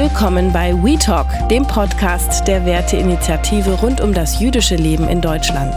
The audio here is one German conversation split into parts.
Willkommen bei WeTalk, dem Podcast der Werteinitiative rund um das jüdische Leben in Deutschland.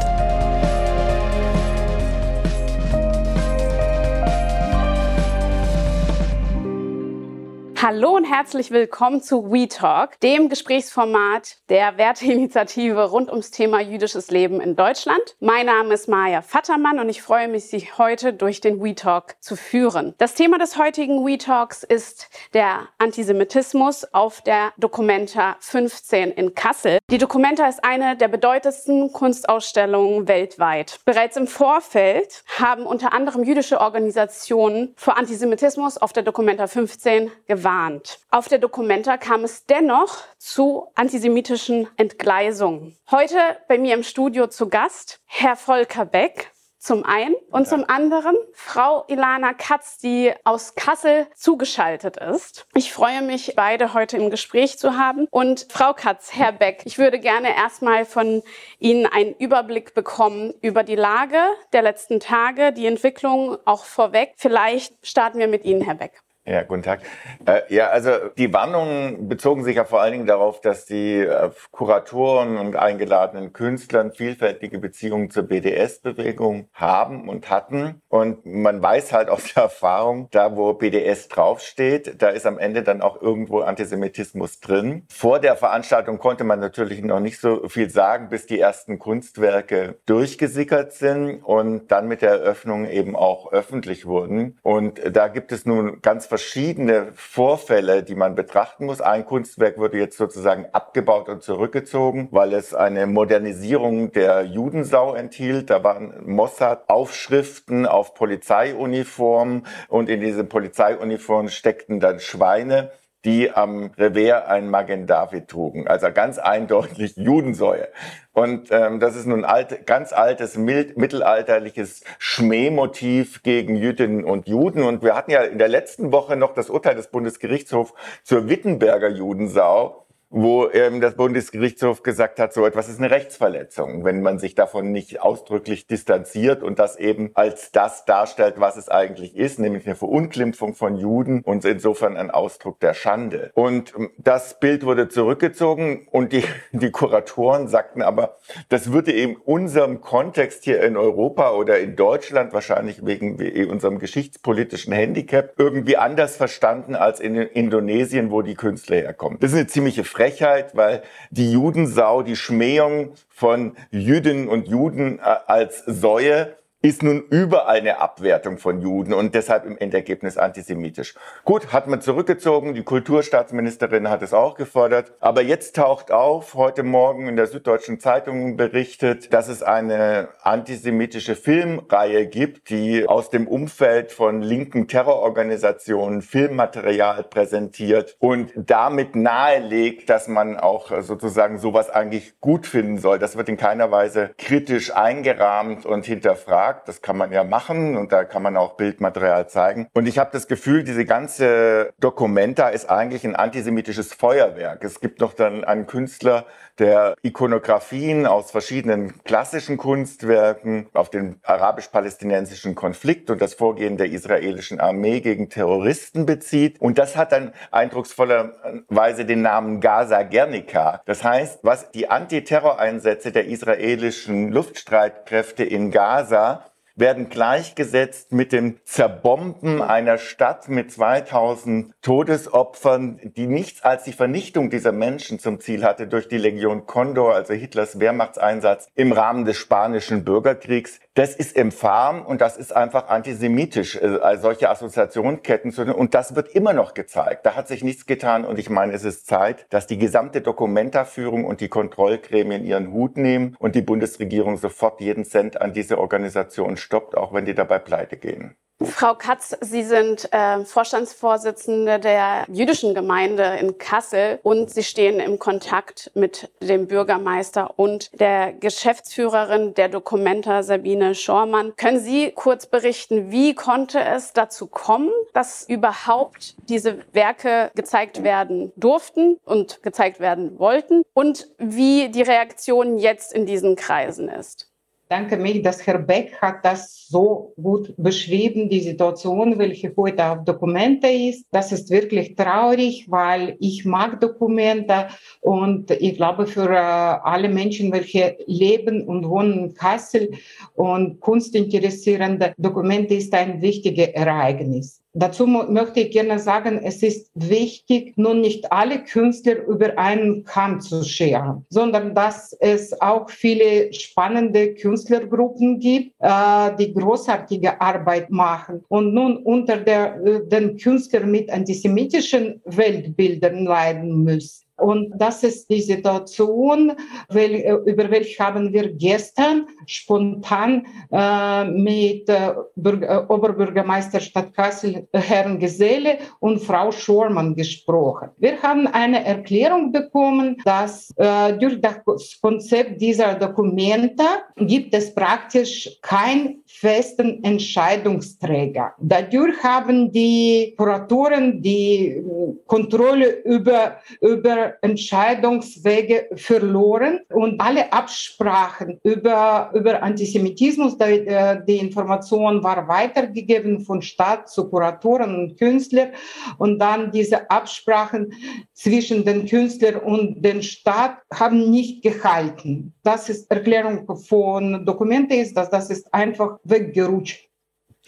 Herzlich willkommen zu WeTalk, dem Gesprächsformat der Werteinitiative rund ums Thema jüdisches Leben in Deutschland. Mein Name ist Maja Vattermann und ich freue mich, Sie heute durch den WeTalk zu führen. Das Thema des heutigen WeTalks ist der Antisemitismus auf der Documenta 15 in Kassel. Die Documenta ist eine der bedeutendsten Kunstausstellungen weltweit. Bereits im Vorfeld haben unter anderem jüdische Organisationen vor Antisemitismus auf der Documenta 15 gewarnt gewarnt. Auf der Dokumenta kam es dennoch zu antisemitischen Entgleisungen. Heute bei mir im Studio zu Gast Herr Volker Beck zum einen und zum anderen Frau Ilana Katz, die aus Kassel zugeschaltet ist. Ich freue mich, beide heute im Gespräch zu haben. Und Frau Katz, Herr Beck, ich würde gerne erstmal von Ihnen einen Überblick bekommen über die Lage der letzten Tage, die Entwicklung auch vorweg. Vielleicht starten wir mit Ihnen, Herr Beck. Ja, guten Tag. Äh, ja, also die Warnungen bezogen sich ja vor allen Dingen darauf, dass die äh, Kuratoren und eingeladenen Künstlern vielfältige Beziehungen zur BDS-Bewegung haben und hatten. Und man weiß halt aus der Erfahrung, da wo BDS draufsteht, da ist am Ende dann auch irgendwo Antisemitismus drin. Vor der Veranstaltung konnte man natürlich noch nicht so viel sagen, bis die ersten Kunstwerke durchgesickert sind und dann mit der Eröffnung eben auch öffentlich wurden. Und da gibt es nun ganz verschiedene Vorfälle, die man betrachten muss. Ein Kunstwerk wurde jetzt sozusagen abgebaut und zurückgezogen, weil es eine Modernisierung der Judensau enthielt. Da waren Mossad-Aufschriften auf Polizeiuniformen und in diese Polizeiuniformen steckten dann Schweine die am Revers ein Magen David trugen. Also ganz eindeutig Judensäue. Und ähm, das ist nun alt, ganz altes mild, mittelalterliches Schmähmotiv gegen Jüdinnen und Juden. Und wir hatten ja in der letzten Woche noch das Urteil des Bundesgerichtshofs zur Wittenberger Judensau wo ähm, das Bundesgerichtshof gesagt hat, so etwas ist eine Rechtsverletzung, wenn man sich davon nicht ausdrücklich distanziert und das eben als das darstellt, was es eigentlich ist, nämlich eine Verunglimpfung von Juden und insofern ein Ausdruck der Schande. Und ähm, das Bild wurde zurückgezogen und die, die Kuratoren sagten aber, das würde in unserem Kontext hier in Europa oder in Deutschland wahrscheinlich wegen unserem geschichtspolitischen Handicap irgendwie anders verstanden als in Indonesien, wo die Künstler herkommen. Das ist eine ziemliche Frage Frechheit, weil die Judensau, die Schmähung von Jüdinnen und Juden äh, als Säue ist nun überall eine Abwertung von Juden und deshalb im Endergebnis antisemitisch. Gut, hat man zurückgezogen, die Kulturstaatsministerin hat es auch gefordert, aber jetzt taucht auf, heute Morgen in der Süddeutschen Zeitung berichtet, dass es eine antisemitische Filmreihe gibt, die aus dem Umfeld von linken Terrororganisationen Filmmaterial präsentiert und damit nahelegt, dass man auch sozusagen sowas eigentlich gut finden soll. Das wird in keiner Weise kritisch eingerahmt und hinterfragt sagt. Das kann man ja machen und da kann man auch Bildmaterial zeigen. Und ich habe das Gefühl, diese ganze Dokumenta ist eigentlich ein antisemitisches Feuerwerk. Es gibt noch dann einen Künstler, der Ikonografien aus verschiedenen klassischen Kunstwerken auf den arabisch-palästinensischen Konflikt und das Vorgehen der israelischen Armee gegen Terroristen bezieht. Und das hat dann eindrucksvollerweise den Namen Gaza Guernica. Das heißt, was die Antiterroreinsätze der israelischen Luftstreitkräfte in Gaza werden gleichgesetzt mit dem Zerbomben einer Stadt mit 2000 Todesopfern, die nichts als die Vernichtung dieser Menschen zum Ziel hatte durch die Legion Condor, also Hitlers Wehrmachtseinsatz im Rahmen des spanischen Bürgerkriegs. Das ist infam und das ist einfach antisemitisch, äh, solche Assoziationsketten zu und das wird immer noch gezeigt. Da hat sich nichts getan und ich meine, es ist Zeit, dass die gesamte Dokumentaführung und die Kontrollgremien ihren Hut nehmen und die Bundesregierung sofort jeden Cent an diese Organisation stoppt, auch wenn die dabei pleite gehen. Frau Katz, Sie sind äh, Vorstandsvorsitzende der jüdischen Gemeinde in Kassel und Sie stehen im Kontakt mit dem Bürgermeister und der Geschäftsführerin der Dokumenta Sabine Schormann. Können Sie kurz berichten, wie konnte es dazu kommen, dass überhaupt diese Werke gezeigt werden durften und gezeigt werden wollten und wie die Reaktion jetzt in diesen Kreisen ist? Danke mich, dass Herr Beck hat das so gut beschrieben, die Situation, welche heute auf Dokumente ist. Das ist wirklich traurig, weil ich mag Dokumente und ich glaube für äh, alle Menschen, welche leben und wohnen in Kassel und kunstinteressierende Dokumente ist ein wichtiges Ereignis. Dazu möchte ich gerne sagen, es ist wichtig, nun nicht alle Künstler über einen Kamm zu scheren, sondern dass es auch viele spannende Künstlergruppen gibt, äh, die großartige Arbeit machen. Und nun unter der, äh, den Künstlern mit antisemitischen Weltbildern leiden müssen. Und das ist die Situation, weil, äh, über welche haben wir gestern spontan äh, mit äh, äh, Oberbürgermeister Stadt Kassel, äh, Herrn Geselle und Frau Schormann gesprochen. Wir haben eine Erklärung bekommen, dass äh, durch das Konzept dieser Dokumente gibt es praktisch keinen festen Entscheidungsträger. Dadurch haben die Kuratoren die Kontrolle über, über Entscheidungswege verloren und alle Absprachen über, über Antisemitismus, die, die Information war weitergegeben von Staat zu Kuratoren und Künstlern und dann diese Absprachen zwischen den Künstlern und dem Staat haben nicht gehalten. Das ist Erklärung von Dokumenten ist, dass das ist einfach weggerutscht.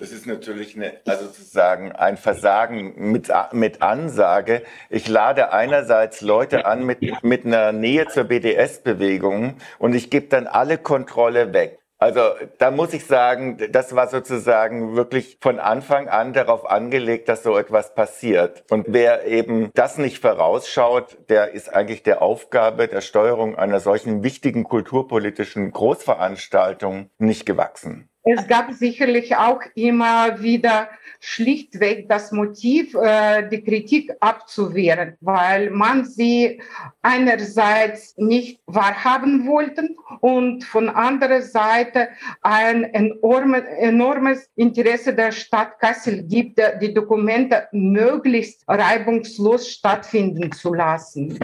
Das ist natürlich eine, also sozusagen ein Versagen mit, mit Ansage. Ich lade einerseits Leute an mit, mit einer Nähe zur BDS-Bewegung und ich gebe dann alle Kontrolle weg. Also da muss ich sagen, das war sozusagen wirklich von Anfang an darauf angelegt, dass so etwas passiert. Und wer eben das nicht vorausschaut, der ist eigentlich der Aufgabe der Steuerung einer solchen wichtigen kulturpolitischen Großveranstaltung nicht gewachsen. Es gab sicherlich auch immer wieder schlichtweg das Motiv, äh, die Kritik abzuwehren, weil man sie einerseits nicht wahrhaben wollten und von anderer Seite ein enorme, enormes Interesse der Stadt Kassel gibt, die Dokumente möglichst reibungslos stattfinden zu lassen.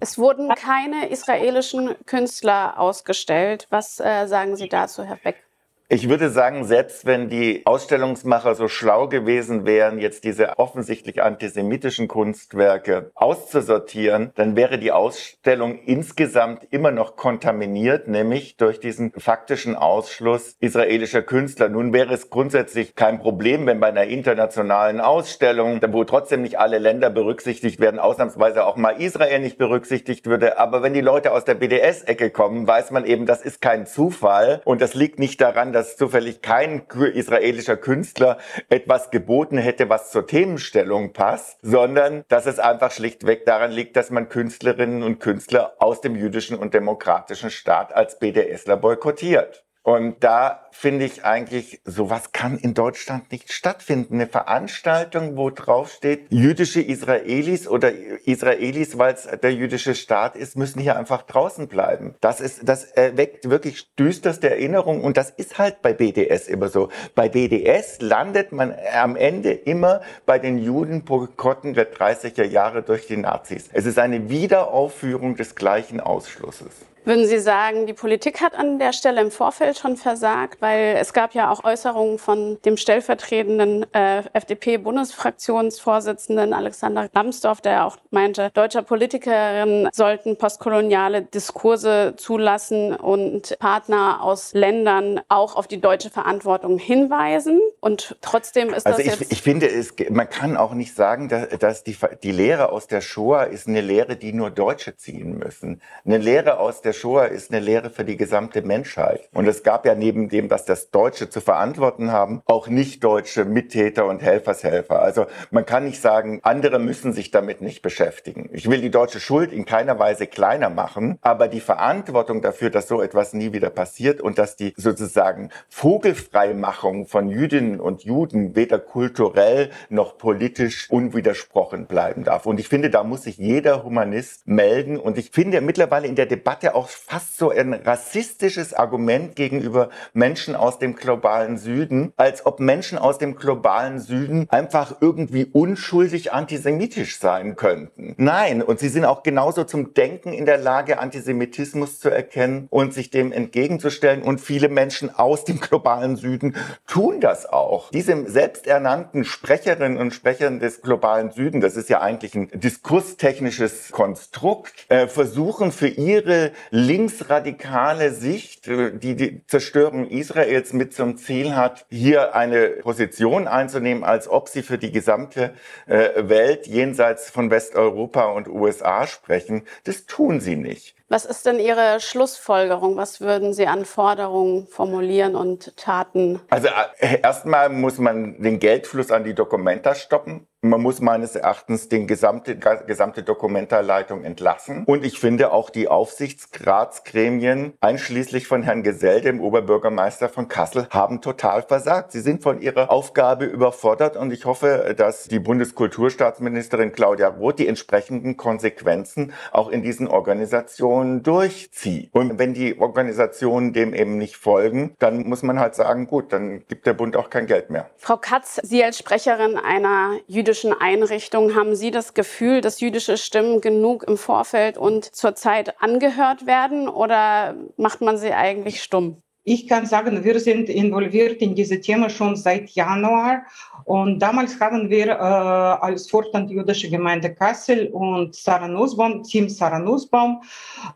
Es wurden keine israelischen Künstler ausgestellt. Was äh, sagen Sie dazu, Herr Beck? Ich würde sagen, selbst wenn die Ausstellungsmacher so schlau gewesen wären, jetzt diese offensichtlich antisemitischen Kunstwerke auszusortieren, dann wäre die Ausstellung insgesamt immer noch kontaminiert, nämlich durch diesen faktischen Ausschluss israelischer Künstler. Nun wäre es grundsätzlich kein Problem, wenn bei einer internationalen Ausstellung, wo trotzdem nicht alle Länder berücksichtigt werden, ausnahmsweise auch mal Israel nicht berücksichtigt würde. Aber wenn die Leute aus der BDS-Ecke kommen, weiß man eben, das ist kein Zufall und das liegt nicht daran, dass zufällig kein israelischer Künstler etwas geboten hätte, was zur Themenstellung passt, sondern dass es einfach schlichtweg daran liegt, dass man Künstlerinnen und Künstler aus dem jüdischen und demokratischen Staat als BDSler boykottiert. Und da finde ich eigentlich, sowas kann in Deutschland nicht stattfinden. Eine Veranstaltung, wo drauf steht, jüdische Israelis oder Israelis, weil es der jüdische Staat ist, müssen hier einfach draußen bleiben. Das ist, das erweckt wirklich düsterste Erinnerungen und das ist halt bei BDS immer so. Bei BDS landet man am Ende immer bei den Judenboykotten der 30er Jahre durch die Nazis. Es ist eine Wiederaufführung des gleichen Ausschlusses. Würden Sie sagen, die Politik hat an der Stelle im Vorfeld schon versagt? Weil es gab ja auch Äußerungen von dem stellvertretenden äh, FDP-Bundesfraktionsvorsitzenden Alexander Lambsdorff, der auch meinte, deutsche Politikerinnen sollten postkoloniale Diskurse zulassen und Partner aus Ländern auch auf die deutsche Verantwortung hinweisen. Und trotzdem ist also das ich, jetzt... Ich finde, es, man kann auch nicht sagen, dass, dass die, die Lehre aus der Shoah ist eine Lehre, die nur Deutsche ziehen müssen. Eine Lehre aus der Shoah ist eine Lehre für die gesamte Menschheit. Und es gab ja neben dem, dass das Deutsche zu verantworten haben, auch nicht-deutsche Mittäter und Helfershelfer. Also man kann nicht sagen, andere müssen sich damit nicht beschäftigen. Ich will die deutsche Schuld in keiner Weise kleiner machen, aber die Verantwortung dafür, dass so etwas nie wieder passiert und dass die sozusagen Vogelfreimachung von Jüdinnen und Juden weder kulturell noch politisch unwidersprochen bleiben darf. Und ich finde, da muss sich jeder Humanist melden. Und ich finde mittlerweile in der Debatte auch fast so ein rassistisches Argument gegenüber Menschen aus dem globalen Süden, als ob Menschen aus dem globalen Süden einfach irgendwie unschuldig antisemitisch sein könnten. Nein, und sie sind auch genauso zum Denken in der Lage, Antisemitismus zu erkennen und sich dem entgegenzustellen. Und viele Menschen aus dem globalen Süden tun das auch. Diese selbsternannten Sprecherinnen und Sprecher des globalen Süden, das ist ja eigentlich ein diskurstechnisches Konstrukt, äh, versuchen für ihre linksradikale Sicht, äh, die die Zerstörung Israels mit zum Ziel hat, hier eine Position einzunehmen, als ob sie für die gesamte äh, Welt jenseits von Westeuropa und USA sprechen. Das tun sie nicht. Was ist denn Ihre Schlussfolgerung? Was würden Sie an Forderungen formulieren und Taten? Also äh, erstmal muss man den Geldfluss an die Dokumenta stoppen. Man muss meines Erachtens den gesamte, gesamte Dokumentarleitung entlassen. Und ich finde auch die Aufsichtsratsgremien, einschließlich von Herrn Gesell, dem Oberbürgermeister von Kassel, haben total versagt. Sie sind von ihrer Aufgabe überfordert und ich hoffe, dass die Bundeskulturstaatsministerin Claudia Roth die entsprechenden Konsequenzen auch in diesen Organisationen durchzieht. Und wenn die Organisationen dem eben nicht folgen, dann muss man halt sagen, gut, dann gibt der Bund auch kein Geld mehr. Frau Katz, Sie als Sprecherin einer jüdischen jüdischen Einrichtungen. Haben Sie das Gefühl, dass jüdische Stimmen genug im Vorfeld und zurzeit angehört werden oder macht man sie eigentlich stumm? Ich kann sagen, wir sind involviert in diese Thema schon seit Januar. Und damals haben wir äh, als Vorstand Jüdische Gemeinde Kassel und Sarah Nussbaum, Team Sarah Nussbaum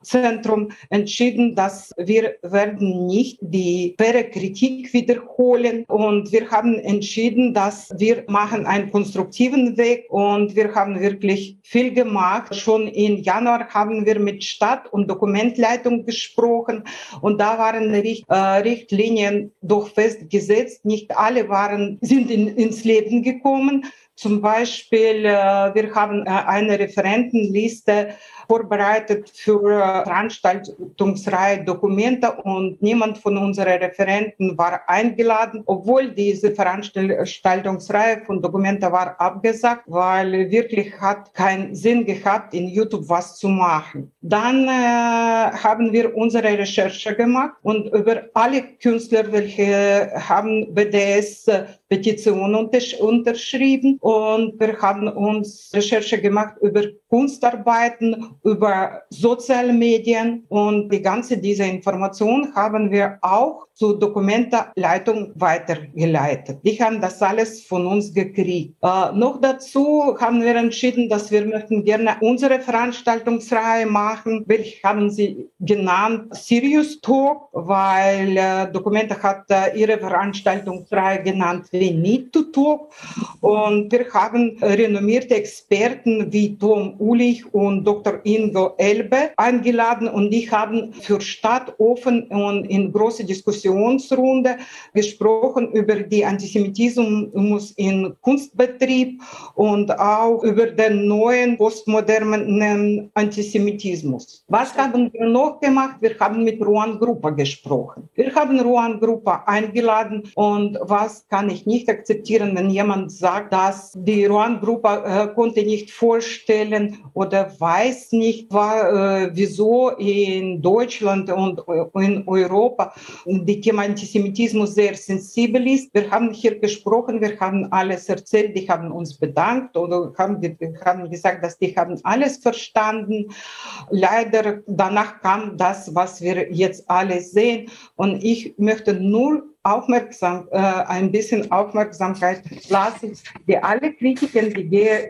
Zentrum entschieden, dass wir werden nicht die faire Kritik wiederholen. Und wir haben entschieden, dass wir machen einen konstruktiven Weg und wir haben wirklich viel gemacht. Schon im Januar haben wir mit Stadt- und Dokumentleitung gesprochen und da waren äh, Richtlinien doch festgesetzt. Nicht alle waren, sind in, ins Leben gekommen. Zum Beispiel, äh, wir haben äh, eine Referentenliste vorbereitet für äh, Veranstaltungsreihe Dokumente und niemand von unseren Referenten war eingeladen, obwohl diese Veranstaltungsreihe von Dokumente war abgesagt, weil wirklich hat keinen Sinn gehabt, in YouTube was zu machen. Dann äh, haben wir unsere Recherche gemacht und über alle Künstler, welche haben BDS Petition unterschrieben und wir haben uns Recherche gemacht über Kunstarbeiten, über soziale Medien und die ganze diese Information haben wir auch zur Dokumentenleitung weitergeleitet. Die haben das alles von uns gekriegt. Äh, noch dazu haben wir entschieden, dass wir möchten gerne unsere Veranstaltungsreihe machen. Welche haben sie genannt? Serious Talk, weil äh, Dokumente hat äh, ihre Veranstaltungsreihe genannt We Need to Talk. Und wir haben renommierte Experten wie Tom Ulich und Dr. Ingo Elbe eingeladen und die haben für Stadt offen und in große Diskussionsrunde gesprochen über die Antisemitismus in Kunstbetrieb und auch über den neuen postmodernen Antisemitismus. Was haben wir noch gemacht? Wir haben mit Ruan Gruppe gesprochen. Wir haben Ruan Gruppe eingeladen und was kann ich nicht akzeptieren, wenn jemand sagt, dass die Ruan Gruppe äh, konnte nicht vorstellen oder weiß nicht, war, äh, wieso in Deutschland und in Europa die Thema Antisemitismus sehr sensibel ist. Wir haben hier gesprochen, wir haben alles erzählt, die haben uns bedankt oder haben, haben gesagt, dass die haben alles verstanden. Leider danach kam das, was wir jetzt alle sehen. Und ich möchte nur aufmerksam, äh, ein bisschen Aufmerksamkeit lassen. Die alle Kritiken, die,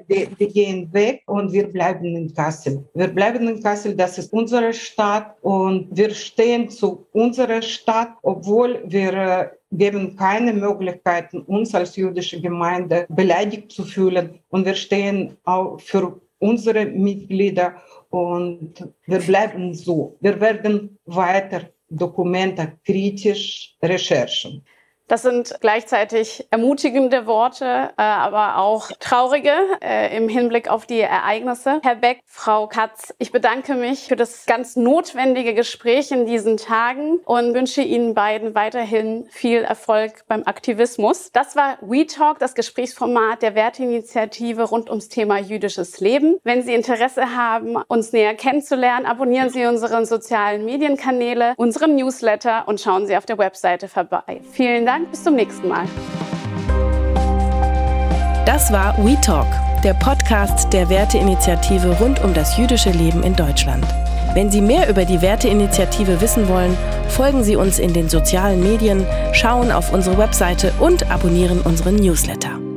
die, die, gehen weg und wir bleiben in Kassel. Wir bleiben in Kassel, das ist unsere Stadt und wir stehen zu unserer Stadt, obwohl wir äh, geben keine Möglichkeiten, uns als jüdische Gemeinde beleidigt zu fühlen. Und wir stehen auch für unsere Mitglieder und wir bleiben so. Wir werden weiter Dokumente kritisch recherchen. Das sind gleichzeitig ermutigende Worte, äh, aber auch traurige äh, im Hinblick auf die Ereignisse. Herr Beck, Frau Katz, ich bedanke mich für das ganz notwendige Gespräch in diesen Tagen und wünsche Ihnen beiden weiterhin viel Erfolg beim Aktivismus. Das war WeTalk, das Gesprächsformat der Werteinitiative rund ums Thema jüdisches Leben. Wenn Sie Interesse haben, uns näher kennenzulernen, abonnieren Sie unseren sozialen Medienkanäle, unseren Newsletter und schauen Sie auf der Webseite vorbei. Vielen Dank, bis zum nächsten Mal. Das war WeTalk, der Podcast der Werteinitiative rund um das jüdische Leben in Deutschland. Wenn Sie mehr über die Werteinitiative wissen wollen, folgen Sie uns in den sozialen Medien, schauen auf unsere Webseite und abonnieren unseren Newsletter.